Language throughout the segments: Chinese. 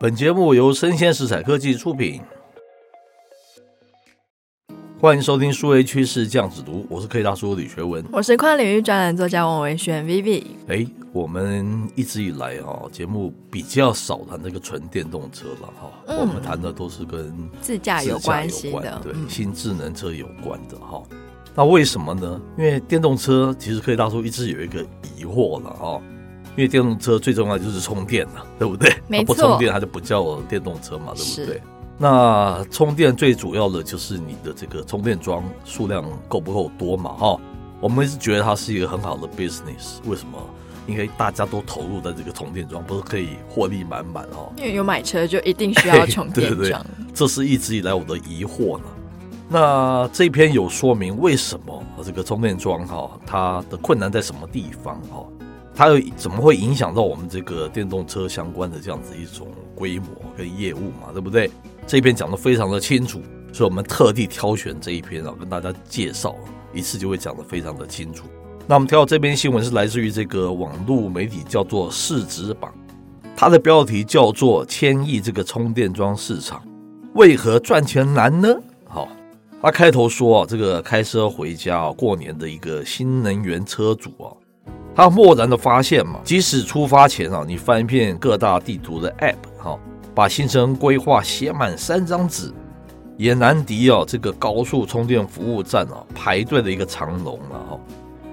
本节目由生鲜食材科技出品，欢迎收听数位趋势酱子读，我是科技大叔李学文，我是跨领域专栏作家王维轩 Vivi。哎，我们一直以来哈节目比较少谈这个纯电动车了哈，嗯、我们谈的都是跟自驾有关系的，对，新智能车有关的哈。那为什么呢？因为电动车其实科技大叔一直有一个疑惑了哈。因为电动车最重要就是充电了，对不对？没错，不充电它就不叫电动车嘛，对不对？那充电最主要的就是你的这个充电桩数量够不够多嘛？哈，我们是觉得它是一个很好的 business。为什么？因为大家都投入在这个充电桩，不是可以获利满满哦？因为有买车就一定需要充 电桩，对对对，这是一直以来我的疑惑呢。那这篇有说明为什么这个充电桩哈，它的困难在什么地方哈？它又怎么会影响到我们这个电动车相关的这样子一种规模跟业务嘛？对不对？这一篇讲得非常的清楚，所以我们特地挑选这一篇啊，跟大家介绍，一次就会讲得非常的清楚。那我们挑到这篇新闻是来自于这个网络媒体叫做市值榜，它的标题叫做“千亿这个充电桩市场为何赚钱难呢？”好，它开头说啊，这个开车回家啊，过年的一个新能源车主啊。他漠然的发现嘛，即使出发前啊，你翻一遍各大地图的 App 哈，把行程规划写满三张纸，也难敌啊这个高速充电服务站啊排队的一个长龙了哈。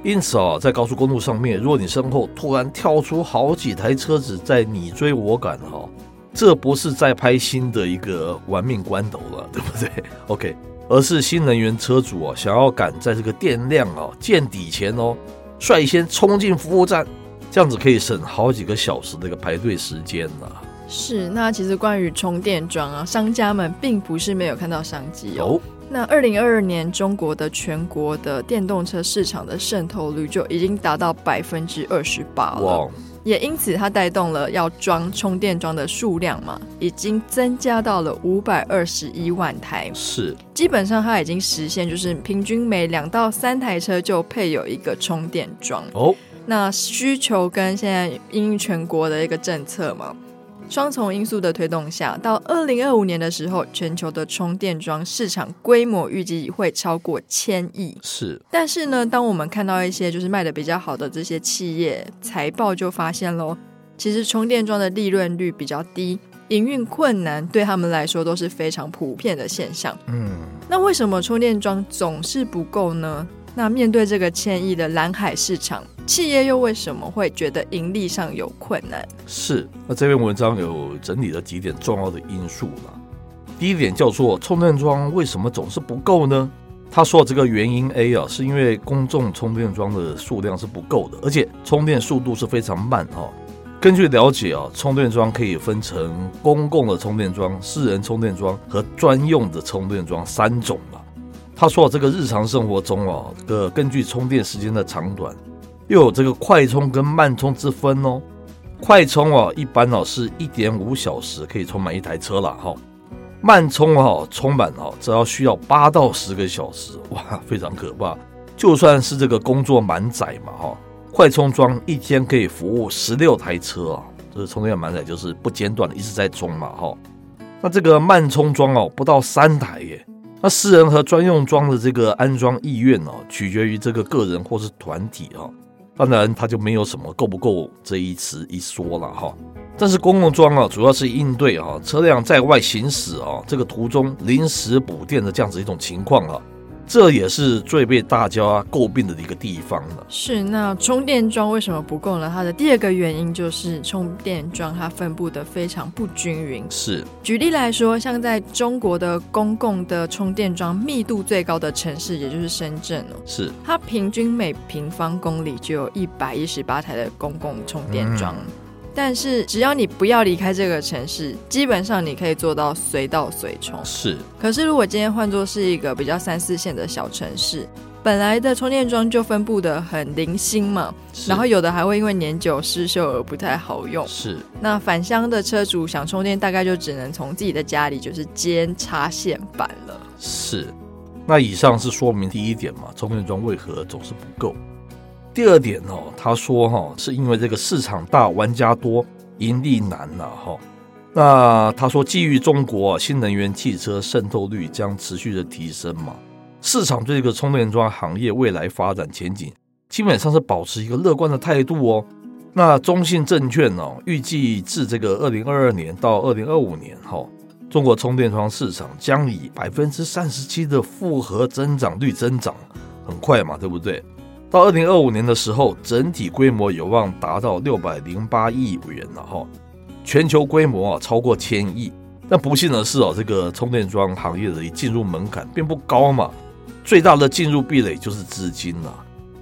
因此啊，在高速公路上面，如果你身后突然跳出好几台车子在你追我赶哈，这不是在拍新的一个玩命关头了，对不对？OK，而是新能源车主啊想要赶在这个电量啊见底前哦。率先冲进服务站，这样子可以省好几个小时的一个排队时间呢。是，那其实关于充电桩啊，商家们并不是没有看到商机哦。哦那二零二二年中国的全国的电动车市场的渗透率就已经达到百分之二十八了。哇也因此，它带动了要装充电桩的数量嘛，已经增加到了五百二十一万台。是，基本上它已经实现，就是平均每两到三台车就配有一个充电桩。哦，那需求跟现在因应全国的一个政策嘛。双重因素的推动下，到二零二五年的时候，全球的充电桩市场规模预计会超过千亿。是，但是呢，当我们看到一些就是卖的比较好的这些企业财报，就发现喽，其实充电桩的利润率比较低，营运困难对他们来说都是非常普遍的现象。嗯，那为什么充电桩总是不够呢？那面对这个千亿的蓝海市场，企业又为什么会觉得盈利上有困难？是，那这篇文章有整理了几点重要的因素嘛。第一点叫做充电桩为什么总是不够呢？他说这个原因 A 啊，是因为公众充电桩的数量是不够的，而且充电速度是非常慢哈。根据了解啊，充电桩可以分成公共的充电桩、私人充电桩和专用的充电桩三种嘛。他说：“这个日常生活中哦，这个根据充电时间的长短，又有这个快充跟慢充之分哦。快充哦，一般哦是一点五小时可以充满一台车了哈。慢充哦，充满哦，只要需要八到十个小时，哇，非常可怕。就算是这个工作满载嘛哈，快充桩一天可以服务十六台车啊，这个充电满载就是不间断的一直在充嘛哈。那这个慢充桩哦，不到三台耶。”那私人和专用桩的这个安装意愿哦，取决于这个个人或是团体啊。当然，它就没有什么够不够这一词一说了哈。但是公共桩啊，主要是应对啊车辆在外行驶啊这个途中临时补电的这样子一种情况啊。这也是最被大家诟病的一个地方了。是，那充电桩为什么不够呢？它的第二个原因就是充电桩它分布的非常不均匀。是，举例来说，像在中国的公共的充电桩密度最高的城市，也就是深圳哦，是它平均每平方公里就有一百一十八台的公共充电桩。嗯但是只要你不要离开这个城市，基本上你可以做到随到随充。是，可是如果今天换作是一个比较三四线的小城市，本来的充电桩就分布的很零星嘛，然后有的还会因为年久失修而不太好用。是，那返乡的车主想充电，大概就只能从自己的家里就是接插线板了。是，那以上是说明第一点嘛，充电桩为何总是不够。第二点哦，他说哈，是因为这个市场大，玩家多，盈利难呐哈。那他说，基于中国新能源汽车渗透率将持续的提升嘛，市场对这个充电桩行业未来发展前景基本上是保持一个乐观的态度哦。那中信证券、哦，预计至这个二零二二年到二零二五年哈、哦，中国充电桩市场将以百分之三十七的复合增长率增长，很快嘛，对不对？到二零二五年的时候，整体规模有望达到六百零八亿元了哈。全球规模啊超过千亿，但不幸的是哦，这个充电桩行业的进入门槛并不高嘛，最大的进入壁垒就是资金呐，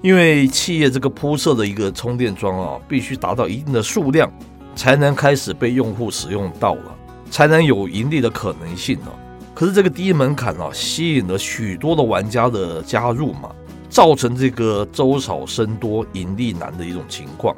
因为企业这个铺设的一个充电桩啊，必须达到一定的数量，才能开始被用户使用到了，才能有盈利的可能性呢。可是这个低门槛啊，吸引了许多的玩家的加入嘛，造成这个周少生多、盈利难的一种情况。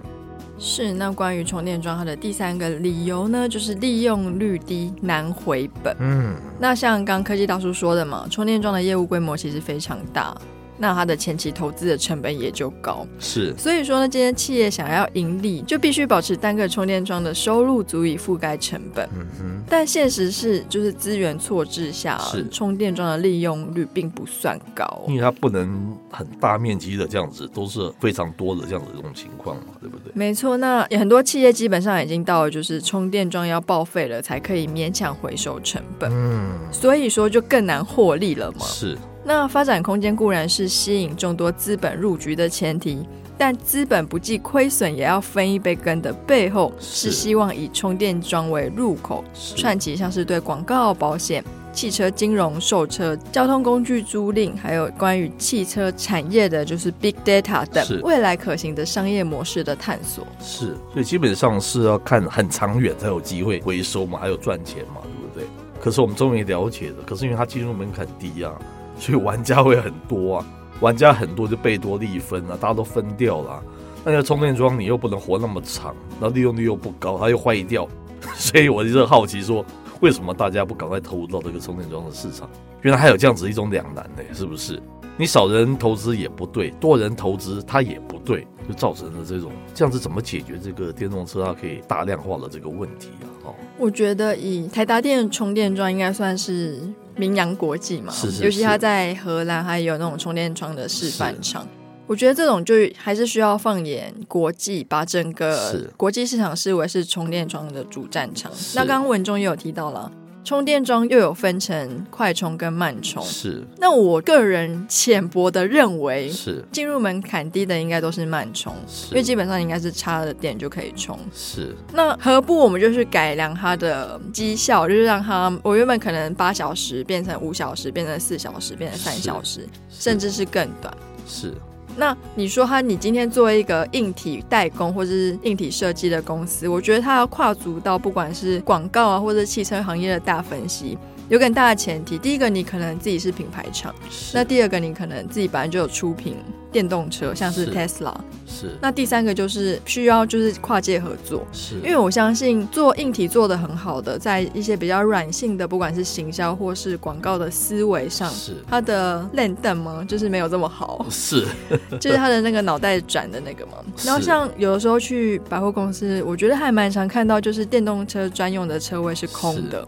是，那关于充电桩，它的第三个理由呢，就是利用率低，难回本。嗯，那像刚科技大叔说的嘛，充电桩的业务规模其实非常大。那它的前期投资的成本也就高，是，所以说呢，这些企业想要盈利，就必须保持单个充电桩的收入足以覆盖成本。嗯哼，但现实是，就是资源错置下，是充电桩的利用率并不算高，因为它不能很大面积的这样子，都是非常多的这样子这种情况嘛，对不对？没错，那也很多企业基本上已经到了，就是充电桩要报废了才可以勉强回收成本。嗯，所以说就更难获利了嘛。是。那发展空间固然是吸引众多资本入局的前提，但资本不计亏损也要分一杯羹的背后，是希望以充电桩为入口，串起像是对广告、保险、汽车金融、售车、交通工具租赁，还有关于汽车产业的，就是 Big Data 等未来可行的商业模式的探索。是，所以基本上是要看很长远才有机会回收嘛，还有赚钱嘛，对不对？可是我们终于了解了，可是因为它进入门槛低啊。所以玩家会很多啊，玩家很多就贝多利分啊，大家都分掉了。那个充电桩你又不能活那么长，那利用率又不高，它又坏掉，所以我就好奇说，为什么大家不赶快投入到这个充电桩的市场？原来还有这样子一种两难呢，是不是？你少人投资也不对，多人投资它也不对，就造成了这种这样子怎么解决这个电动车它可以大量化的这个问题啊？哦，我觉得以台达电充电桩应该算是。名扬国际嘛，是是是，尤其他在荷兰还有那种充电桩的示范场，我觉得这种就还是需要放眼国际，把整个国际市场视为是充电桩的主战场。那刚刚文中也有提到了。充电桩又有分成快充跟慢充，是。那我个人浅薄的认为，是进入门槛低的应该都是慢充，是，因为基本上应该是插了电就可以充。是。那何不我们就是改良它的绩效，就是让它我原本可能八小时变成五小时，变成四小时，变成三小时，甚至是更短。是。那你说他，你今天作为一个硬体代工或者是硬体设计的公司，我觉得他要跨足到不管是广告啊，或者汽车行业的大分析，有个很大的前提。第一个，你可能自己是品牌厂；那第二个，你可能自己本来就有出品。电动车像是 Tesla，是，那第三个就是需要就是跨界合作，是。因为我相信做硬体做的很好的，在一些比较软性的，不管是行销或是广告的思维上，是。它的练邓吗？就是没有这么好，是。就是他的那个脑袋转的那个嘛。然后像有的时候去百货公司，我觉得还蛮常看到，就是电动车专用的车位是空的。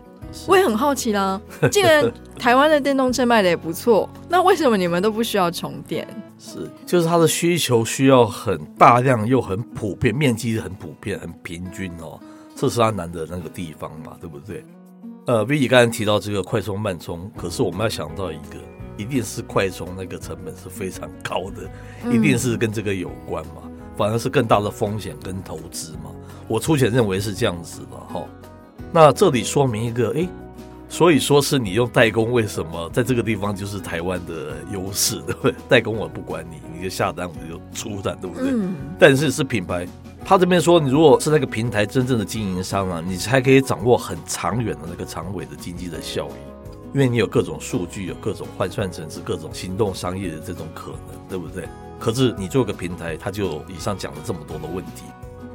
我也很好奇啦，竟然台湾的电动车卖的也不错，那为什么你们都不需要充电？是，就是它的需求需要很大量又很普遍，面积很普遍、很平均哦，这是它难的那个地方嘛，对不对？呃，V 姐刚才提到这个快充慢充，可是我们要想到一个，一定是快充那个成本是非常高的，一定是跟这个有关嘛，反而是更大的风险跟投资嘛，我粗浅认为是这样子的哈。那这里说明一个，哎，所以说是你用代工，为什么在这个地方就是台湾的优势，对不对？代工我不管你，你就下单我就出单，对不对？嗯。但是是品牌，他这边说，你如果是那个平台真正的经营商啊，你才可以掌握很长远的那个长尾的经济的效益，因为你有各种数据，有各种换算成是各种行动商业的这种可能，对不对？可是你做个平台，他就以上讲了这么多的问题。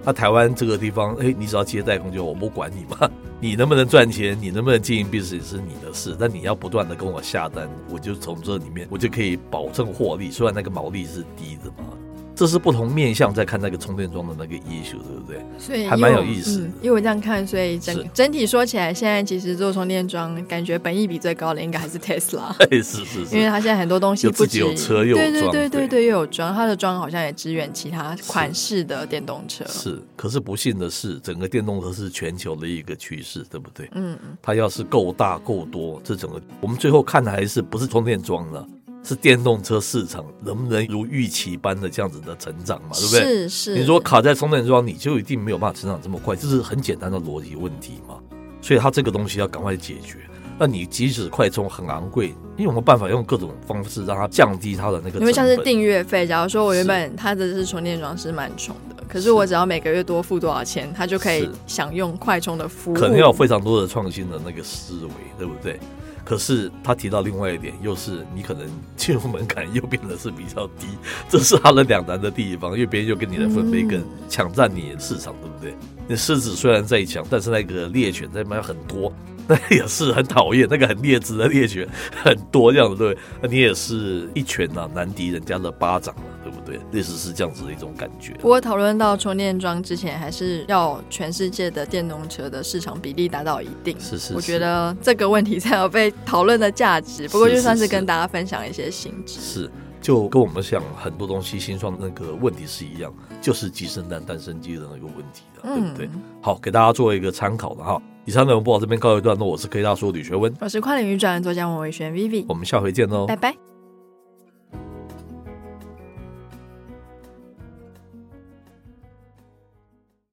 那台湾这个地方，哎，你只要接代工就我不管你嘛，你能不能赚钱，你能不能经营 business 是你的事，但你要不断的跟我下单，我就从这里面我就可以保证获利，虽然那个毛利是低的嘛。这是不同面向在看那个充电桩的那个 issue，对不对？所以还蛮有意思的。嗯、因为我这样看，所以整整体说起来，现在其实做充电桩，感觉本益比最高的应该还是 Tesla。是是是，因为它现在很多东西不仅有车又有装，对对对对对，又有装，它的装好像也支援其他款式的电动车。是，是，可是不幸的是，整个电动车是全球的一个趋势，对不对？嗯嗯。它要是够大够多，这整个我们最后看的还是不是充电桩了？是电动车市场能不能如预期般的这样子的成长嘛？对不对？是是。你如果卡在充电桩，你就一定没有办法成长这么快，这是很简单的逻辑问题嘛。所以它这个东西要赶快解决。那你即使快充很昂贵，你有没有办法用各种方式让它降低它的那个？因为像是订阅费，假如说我原本它的是充电桩是蛮充的，可是我只要每个月多付多少钱，它就可以享用快充的服务。可能要有非常多的创新的那个思维，对不对？可是他提到另外一点，又是你可能进入门槛又变得是比较低，这是他的两难的地方，因为别人又跟你的分贝更抢占你的市场，对不对？你狮子虽然在强，但是那个猎犬在那边很多。那也是很讨厌，那个很劣质的猎犬很多这样子，对，那你也是一拳呐、啊、难敌人家的巴掌了，对不对？类似是这样子的一种感觉。不过讨论到充电桩之前，还是要全世界的电动车的市场比例达到一定，是是，是，我觉得这个问题才有被讨论的价值。不过就算是跟大家分享一些新知，是，就跟我们想很多东西新创那个问题是一样，就是鸡生蛋蛋生鸡的那个问题的，对不对？嗯、好，给大家做一个参考的哈。以上内容播到这边告一段落，我是科技大叔吕学温，我是跨领域专栏作家王维轩 Vivi，我们下回见喽，拜拜。